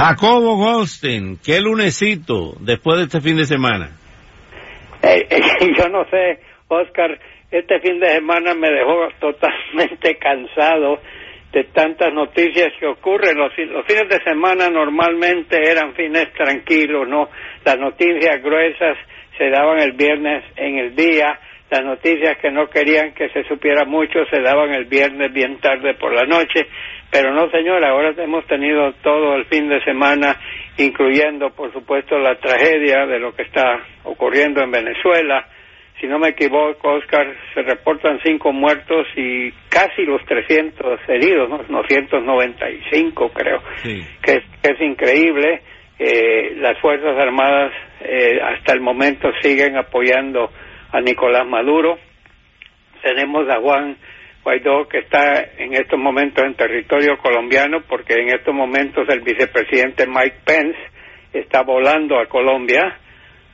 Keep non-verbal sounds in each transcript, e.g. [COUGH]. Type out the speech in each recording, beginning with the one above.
Jacobo Goldstein, qué lunesito después de este fin de semana. Eh, eh, [LAUGHS] yo no sé, Oscar, este fin de semana me dejó totalmente [LAUGHS] cansado de tantas noticias que ocurren. Los, los fines de semana normalmente eran fines tranquilos, ¿no? Las noticias gruesas se daban el viernes en el día las noticias que no querían que se supiera mucho se daban el viernes bien tarde por la noche, pero no señora, ahora hemos tenido todo el fin de semana, incluyendo por supuesto la tragedia de lo que está ocurriendo en Venezuela. Si no me equivoco, Oscar, se reportan cinco muertos y casi los 300 heridos, ¿no? 995 creo, que, es, increíble. Eh, las Fuerzas Armadas eh, hasta el momento siguen apoyando a Nicolás Maduro. Tenemos a Juan Guaidó que está en estos momentos en territorio colombiano porque en estos momentos el vicepresidente Mike Pence está volando a Colombia,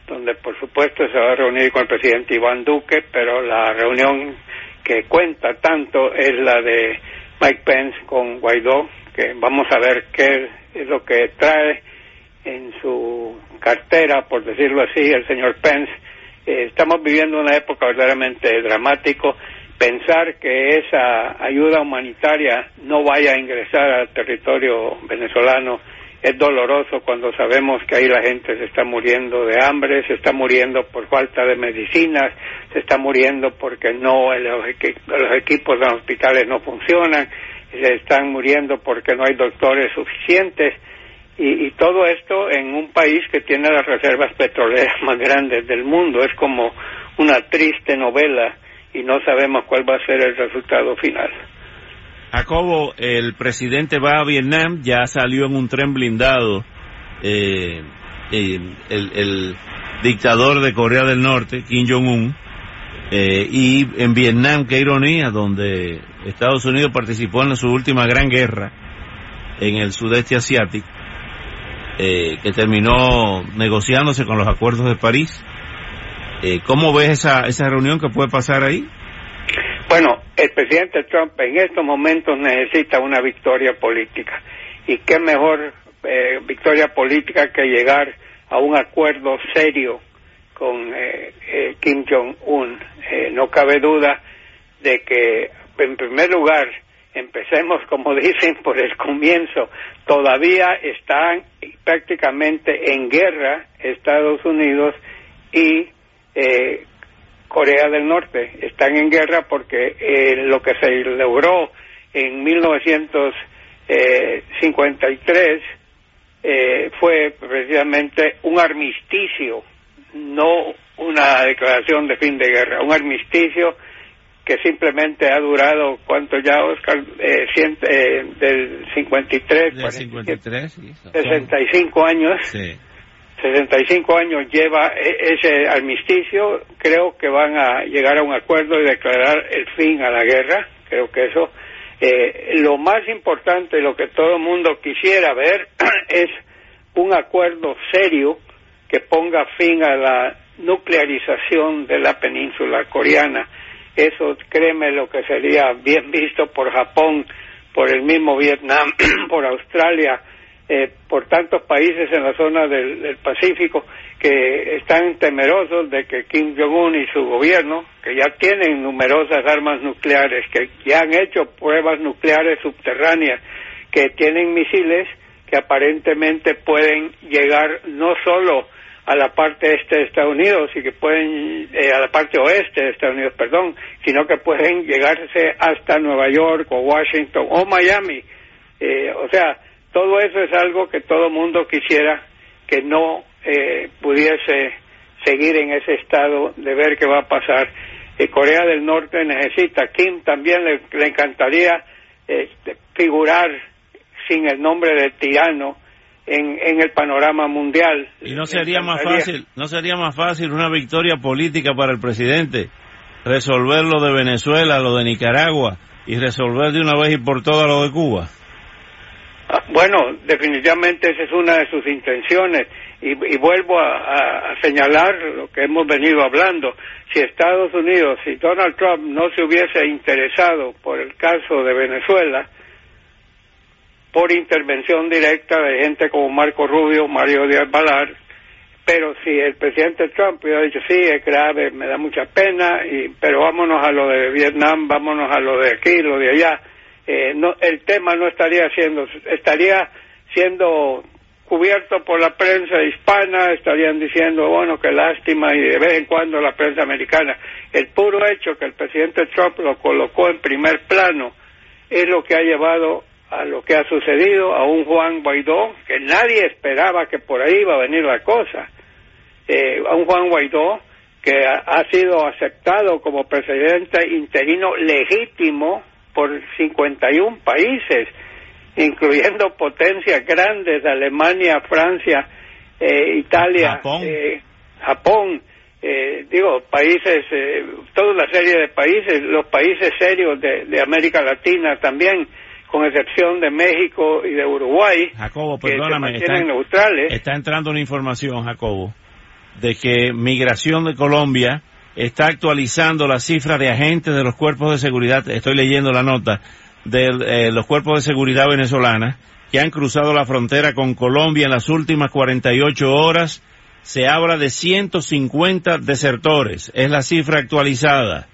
donde por supuesto se va a reunir con el presidente Iván Duque, pero la reunión que cuenta tanto es la de Mike Pence con Guaidó, que vamos a ver qué es lo que trae en su cartera, por decirlo así, el señor Pence eh, estamos viviendo una época verdaderamente dramático. Pensar que esa ayuda humanitaria no vaya a ingresar al territorio venezolano es doloroso cuando sabemos que ahí la gente se está muriendo de hambre, se está muriendo por falta de medicinas, se está muriendo porque no los equipos de los hospitales no funcionan, se están muriendo porque no hay doctores suficientes y, todo esto en un país que tiene las reservas petroleras [LAUGHS] más grandes del mundo. Es como una triste novela y no sabemos cuál va a ser el resultado final. Jacobo, el presidente va a Vietnam, ya salió en un tren blindado eh, eh, el, dictador de Corea del Norte, Kim Jong-un, eh, y en Vietnam, qué ironía, donde Estados Unidos participó en su última gran guerra en el sudeste asiático, eh, que terminó negociándose con los acuerdos de París. Eh, ¿Cómo ves esa, esa reunión que puede pasar ahí? Bueno, el presidente Trump en estos momentos necesita una victoria política. ¿Y qué mejor eh, victoria política que llegar a un acuerdo serio con Kim Jong-un? no cabe duda de que, en primer lugar, empecemos, como dicen, por el comienzo. Todavía están prácticamente en guerra Estados Unidos y eh, Corea del Norte. Están en guerra porque eh, lo que se logró en 1953 eh, fue precisamente un armisticio, no una declaración de fin de guerra, un armisticio que simplemente ha durado, ¿cuánto ya, Oscar? Eh, eh, del 53, del 53 65 años. Sí. 65 años lleva e, ese armisticio, creo que van a llegar a un acuerdo y declarar el fin a la guerra, creo que eso. Eh, lo más importante, lo que todo el mundo quisiera ver, [CLEARS THROAT] es un acuerdo serio que ponga fin a la nuclearización de la península coreana eso créeme lo que sería bien visto por Japón, por el mismo Vietnam, [CLEARS THROAT] por Australia, eh, por tantos países en la zona del, Pacífico que están temerosos de que Kim Jong-un y su gobierno, que ya tienen numerosas armas nucleares, que ya han hecho pruebas nucleares subterráneas, que tienen misiles que aparentemente pueden llegar no solo a la parte este de Estados Unidos y que pueden, eh, a la parte oeste de Estados Unidos, perdón, sino que pueden llegarse hasta Nueva York o Washington o Miami. Eh, o sea, todo eso es algo que todo mundo quisiera que no eh, pudiese seguir en ese estado de ver qué va a pasar. Corea del Norte necesita, Kim también le, encantaría este, figurar sin el nombre de tirano en, en el panorama mundial. Y no sería más fácil, no sería más fácil una victoria política para el presidente resolver lo de Venezuela, lo de Nicaragua y resolver de una vez y por todas lo de Cuba. Ah, bueno, definitivamente esa es una de sus intenciones y, vuelvo a, señalar lo que hemos venido hablando. Si Estados Unidos, si Donald Trump no se hubiese interesado por el caso de Venezuela, por intervención directa de gente como Marco Rubio, Mario Díaz Balar, pero si el presidente Trump hubiera dicho sí, es grave, me da mucha pena, y, pero vámonos a lo de Vietnam, vámonos a lo de aquí, lo de allá, eh, no, el tema no estaría siendo, estaría siendo cubierto por la prensa hispana, estarían diciendo, bueno, qué lástima, y de vez en cuando la prensa americana. El puro hecho que el presidente Trump lo colocó en primer plano es lo que ha llevado a lo que ha sucedido, a un Juan Guaidó, que nadie esperaba que por ahí iba a venir la cosa, eh, a un Juan Guaidó que ha sido aceptado como presidente interino legítimo por 51 países, incluyendo potencias grandes, Alemania, Francia, eh, Italia, Japón, eh, eh, digo, países, toda la serie de países, los países serios de, América Latina también, con excepción de México y de Uruguay, Jacobo, perdóname, está, neutrales. Está entrando una información, Jacobo, de que Migración de Colombia está actualizando la cifra de agentes de los cuerpos de seguridad, estoy leyendo la nota, de eh, los cuerpos de seguridad venezolanas que han cruzado la frontera con Colombia en las últimas 48 horas. Se habla de 150 desertores, es la cifra actualizada.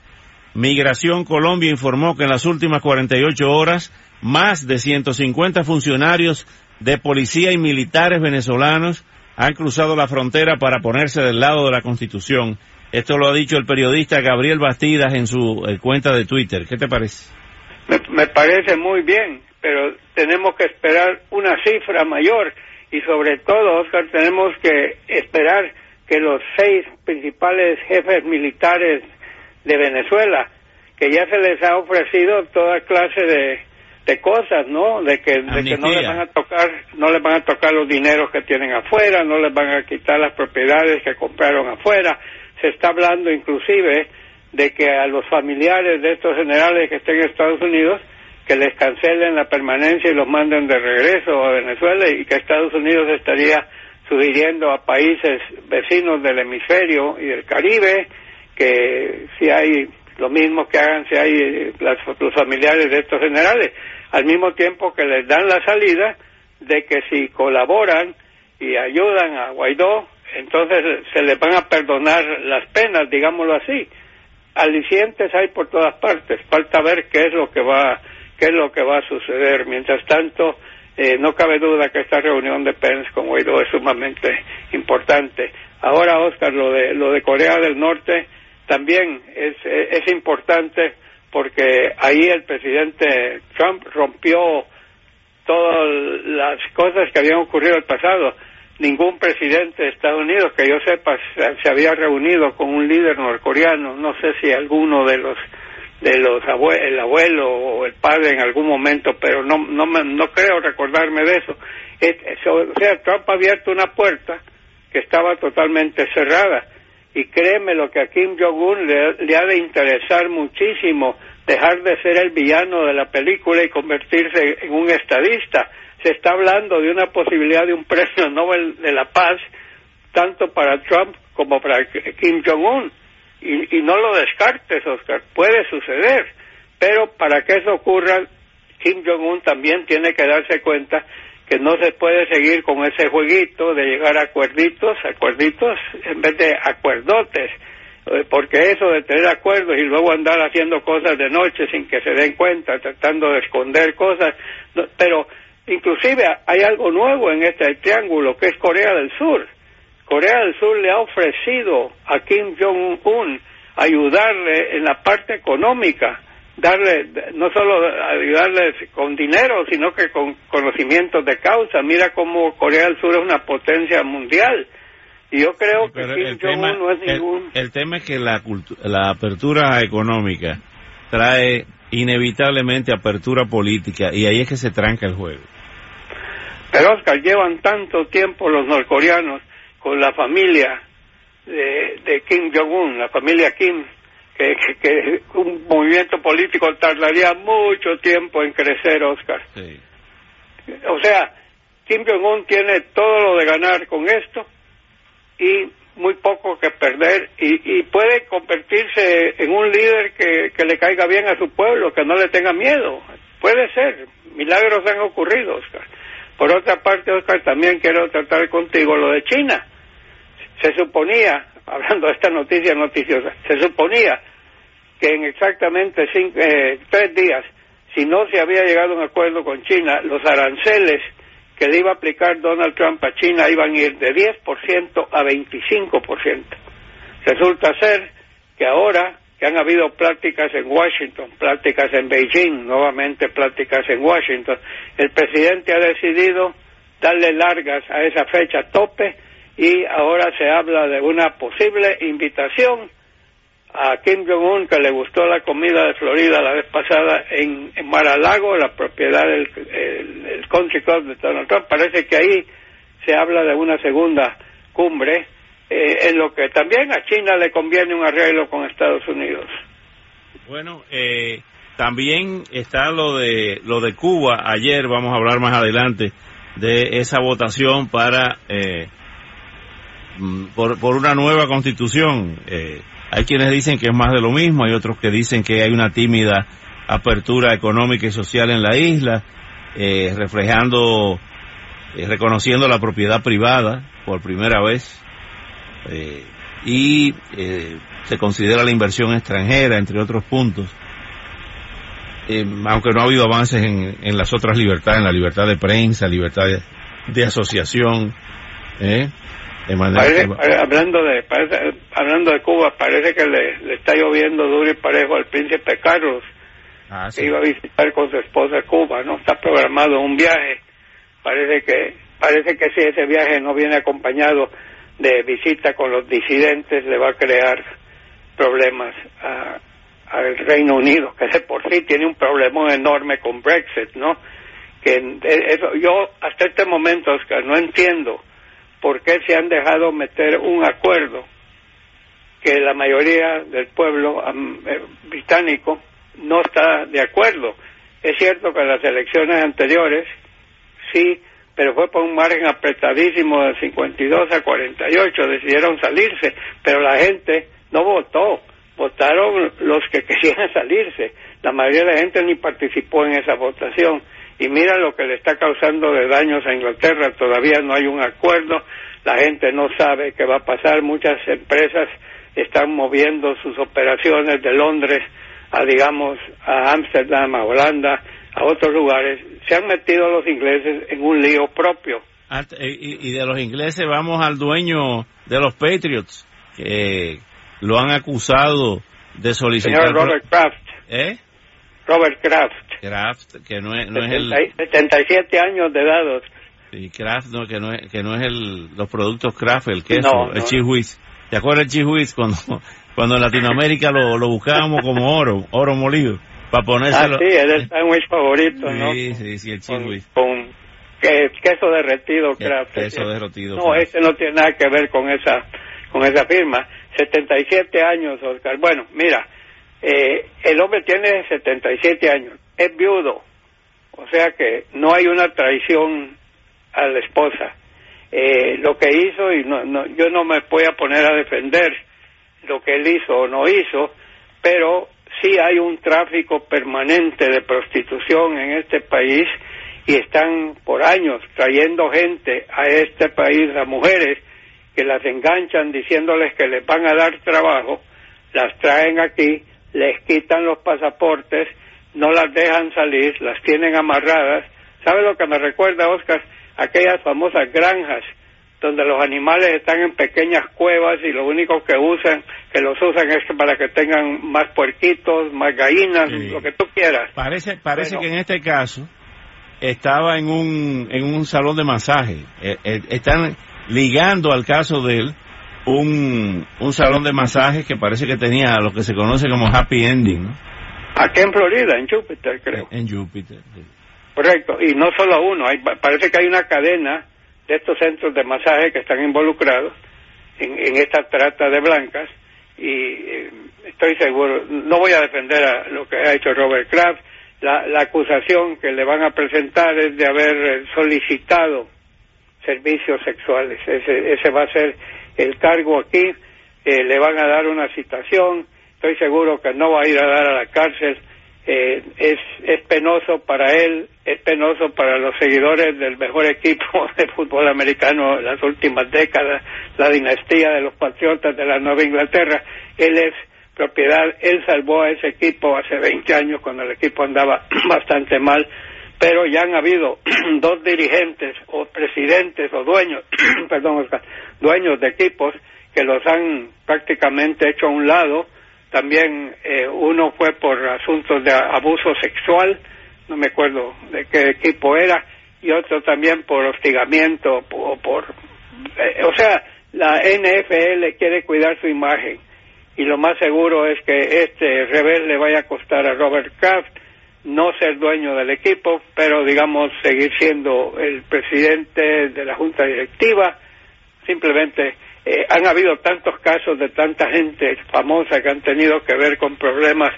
Migración Colombia informó que en las últimas 48 horas más de 150 funcionarios de policía y militares venezolanos han cruzado la frontera para ponerse del lado de la Constitución esto lo ha dicho el periodista Gabriel Bastidas en su eh, cuenta de Twitter. ¿Qué te parece? Me, parece muy bien, pero tenemos que esperar una cifra mayor y sobre todo, Oscar, tenemos que esperar que los seis principales jefes militares de Venezuela, que ya se les ha ofrecido toda clase de, de cosas, ¿no? De que, de que no les van a tocar, no les van a tocar los dineros que tienen afuera, no les van a quitar las propiedades que compraron afuera, se está hablando inclusive de que a los familiares de estos generales que estén en Estados Unidos que les cancelen la permanencia y los manden de regreso a Venezuela y que Estados Unidos estaría sugiriendo a países vecinos del hemisferio y del Caribe que si hay lo mismo que hagan si hay los familiares de estos generales, al mismo tiempo que les dan la salida de que si colaboran y ayudan a Guaidó entonces se les van a perdonar las penas, digámoslo así. Alicientes hay por todas partes, falta ver qué es lo que va, qué es lo que va a suceder. Mientras tanto, eh, no cabe duda que esta reunión de Pence con Guaidó es sumamente importante. Ahora, Oscar, lo de, lo de Corea del Norte también es, importante porque ahí el presidente Trump rompió todas las cosas que habían ocurrido en el pasado. Ningún presidente de Estados Unidos que yo sepa se había reunido con un líder norcoreano. No sé si alguno de los de los abuelos, el abuelo o el padre en algún momento pero no no no creo recordarme de eso. O sea Trump ha abierto una puerta que estaba totalmente cerrada y créeme lo que a Kim Jong Un le, le ha de interesar muchísimo dejar de ser el villano de la película y convertirse en un estadista se está hablando de una posibilidad de un premio Nobel de la Paz, tanto para Trump como para Kim Jong-un. Y no lo descartes, Oscar, puede suceder. Pero para que eso ocurra, Kim Jong-un también tiene que darse cuenta que no se puede seguir con ese jueguito de llegar a acuerditos, acuerditos en vez de acuerdotes, eh, porque eso de tener acuerdos y luego andar haciendo cosas de noche sin que se den cuenta, tratando de esconder cosas, pero Inclusive hay algo nuevo en este triángulo que es Corea del Sur. Corea del Sur le ha ofrecido a Kim Jong-un ayudarle en la parte económica, darle no solo ayudarle con dinero, sino que con conocimientos de causa. Mira cómo Corea del Sur es una potencia mundial. Y yo creo que Kim Jong-un no es ningún... El, tema es que la, la apertura económica trae inevitablemente apertura política y ahí es que se tranca el juego. Pero Oscar, llevan tanto tiempo los norcoreanos con la familia de, de Kim Jong-un, la familia Kim, que, que, un movimiento político tardaría mucho tiempo en crecer, Oscar. O sea, Kim Jong-un tiene todo lo de ganar con esto y muy poco que perder y, y puede convertirse en un líder que, que le caiga bien a su pueblo, que no le tenga miedo. Puede ser, milagros han ocurrido, Oscar. Por otra parte, Oscar, también quiero tratar contigo lo de China. Se suponía, hablando de esta noticia noticiosa, se suponía que en exactamente cinco, eh, tres días, si no se había llegado a un acuerdo con China, los aranceles que le iba a aplicar Donald Trump a China iban a ir de 10% a 25%. Resulta ser que ahora que han habido pláticas en Washington, pláticas en Beijing, nuevamente pláticas en Washington, el presidente ha decidido darle largas a esa fecha tope y ahora se habla de una posible invitación a Kim Jong-un que le gustó la comida de Florida la vez pasada en, Mar-a-Lago, la propiedad del el, country club de Donald Trump. Parece que ahí se habla de una segunda cumbre, eh, en lo que también a China le conviene un arreglo con Estados Unidos. Bueno, eh, también está lo de lo de Cuba. Ayer vamos a hablar más adelante de esa votación para eh, por, por una nueva constitución. Eh, hay quienes dicen que es más de lo mismo, hay otros que dicen que hay una tímida apertura económica y social en la isla, eh, reflejando, eh, reconociendo la propiedad privada por primera vez, eh, y se considera la inversión extranjera, entre otros puntos. aunque no ha habido avances en, las otras libertades, en la libertad de prensa, libertad de asociación, ¿eh? hablando de hablando de Cuba, parece que le, está lloviendo duro y parejo al príncipe Carlos, ah, que iba a visitar con su esposa Cuba, ¿no? Está programado un viaje. Parece que parece que si ese viaje no viene acompañado de visita con los disidentes, le va a crear problemas al Reino Unido, que de por sí tiene un problema enorme con Brexit, ¿no? Que eso, yo hasta este momento, Oscar, no entiendo por qué se han dejado meter un acuerdo que la mayoría del pueblo eh, británico no está de acuerdo. Es cierto que en las elecciones anteriores sí, pero fue por un margen apretadísimo de 52 a 48, decidieron salirse, pero la gente no votó, votaron los que [LAUGHS] querían salirse. La mayoría de la gente ni participó en esa votación y mira lo que le está causando de daños a Inglaterra, todavía no hay un acuerdo, la gente no sabe qué va a pasar, muchas empresas están moviendo sus operaciones de Londres a, digamos, a Ámsterdam, a Holanda, a otros lugares. Se han metido los ingleses en un lío propio. Ah, y, de los ingleses vamos al dueño de los Patriots, que lo han acusado de solicitar... Señor Robert Kraft. ¿Eh? Robert Kraft. Kraft, que no es, no es el... 77 años de edad. Y Kraft, no, que no es, que no es el, los productos Kraft, el queso, el cheese ¿Te acuerdas del cheese cuando, [LAUGHS] cuando en Latinoamérica lo, lo buscábamos como oro, oro molido, para ponérselo? Ah, sí, es el sándwich favorito, ¿no? Sí, sí, sí, el cheese Con, queso derretido Kraft. Queso derretido. No, ese no tiene nada que ver con esa, con esa firma. 77 años, Oscar. Bueno, mira, eh, el hombre tiene 77 años, es viudo, o sea que no hay una traición a la esposa. Eh, lo que hizo, y no, no, yo no me voy a poner a defender lo que él hizo o no hizo, pero sí hay un tráfico permanente de prostitución en este país y están por años trayendo gente a este país, a mujeres que las enganchan diciéndoles que les van a dar trabajo, las traen aquí les quitan los pasaportes, no las dejan salir, las tienen amarradas. ¿Sabe lo que me recuerda, Oscar? Aquellas famosas granjas donde los animales están en pequeñas cuevas y lo único que usan, que los usan es para que tengan más puerquitos, más gallinas, lo que tú quieras. Parece, parece que en este caso estaba en un, en un salón de masaje. Eh, eh, están ligando al caso de él un, un salón de masajes que parece que tenía lo que se conoce como happy ending, ¿no? Aquí en Florida, en Júpiter, creo. En, Júpiter, Correcto, y no solo uno, hay, parece que hay una cadena de estos centros de masaje que están involucrados en, en esta trata de blancas y eh, estoy seguro, no voy a defender a lo que ha hecho Robert Kraft, la, la acusación que le van a presentar es de haber eh, solicitado servicios sexuales, ese, ese va a ser el cargo aquí, eh, le van a dar una citación, estoy seguro que no va a ir a dar a la cárcel, eh, es, penoso para él, es penoso para los seguidores del mejor equipo [LAUGHS] de fútbol americano en las últimas décadas, la dinastía de los Patriotas de la Nueva Inglaterra. Él es propiedad, él salvó a ese equipo hace 20 años cuando el equipo andaba [CLEARS THROAT] bastante mal, pero ya han habido [CLEARS THROAT] dos dirigentes o presidentes o dueños, [CLEARS THROAT] perdón, dueños de equipos que los han prácticamente hecho a un lado también eh, uno fue por asuntos de abuso sexual, no me acuerdo de qué equipo era, y otro también por hostigamiento o por... Eh, o sea, la NFL quiere cuidar su imagen y lo más seguro es que este revés le vaya a costar a Robert Kraft no ser dueño del equipo, pero digamos seguir siendo el presidente de la junta directiva, simplemente eh, han habido tantos casos de tanta gente famosa que han tenido que ver con problemas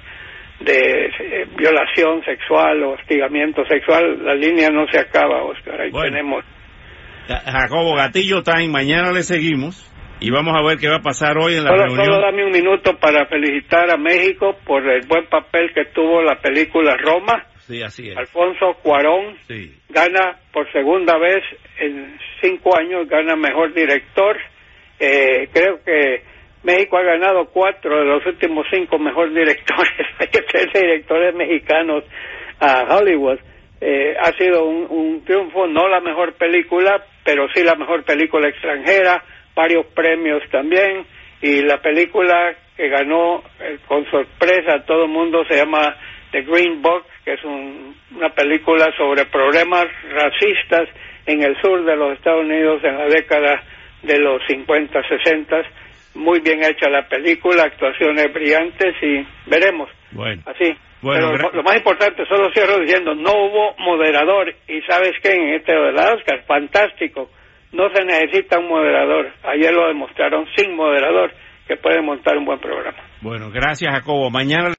de eh, violación sexual o hostigamiento sexual, la línea no se acaba, Oscar. Ahí tenemos. Jacobo Gatillo Time, mañana le seguimos y vamos a ver qué va a pasar hoy en la reunión. Solo dame un minuto para felicitar a México por el buen papel que tuvo la película Roma. Sí, así es. Alfonso Cuarón gana por segunda vez en cinco años, gana mejor director eh, creo que México ha ganado cuatro de los últimos cinco mejores [LAUGHS] directores, tres directores mexicanos a Hollywood. Eh, ha sido un, un, triunfo, no la mejor película, pero sí la mejor película extranjera, varios premios también, y la película que ganó eh, con sorpresa a todo el mundo se llama The Green Book, que es un, una película sobre problemas racistas en el sur de los Estados Unidos en la década de los 50, 60. Muy bien hecha la película, actuaciones brillantes y veremos. Bueno. Así. Pero lo, más importante, solo cierro diciendo, no hubo moderador. Y sabes que en este de la Oscar, fantástico. No se necesita un moderador. Ayer lo demostraron sin moderador, que puede montar un buen programa. Bueno, gracias Jacobo. Mañana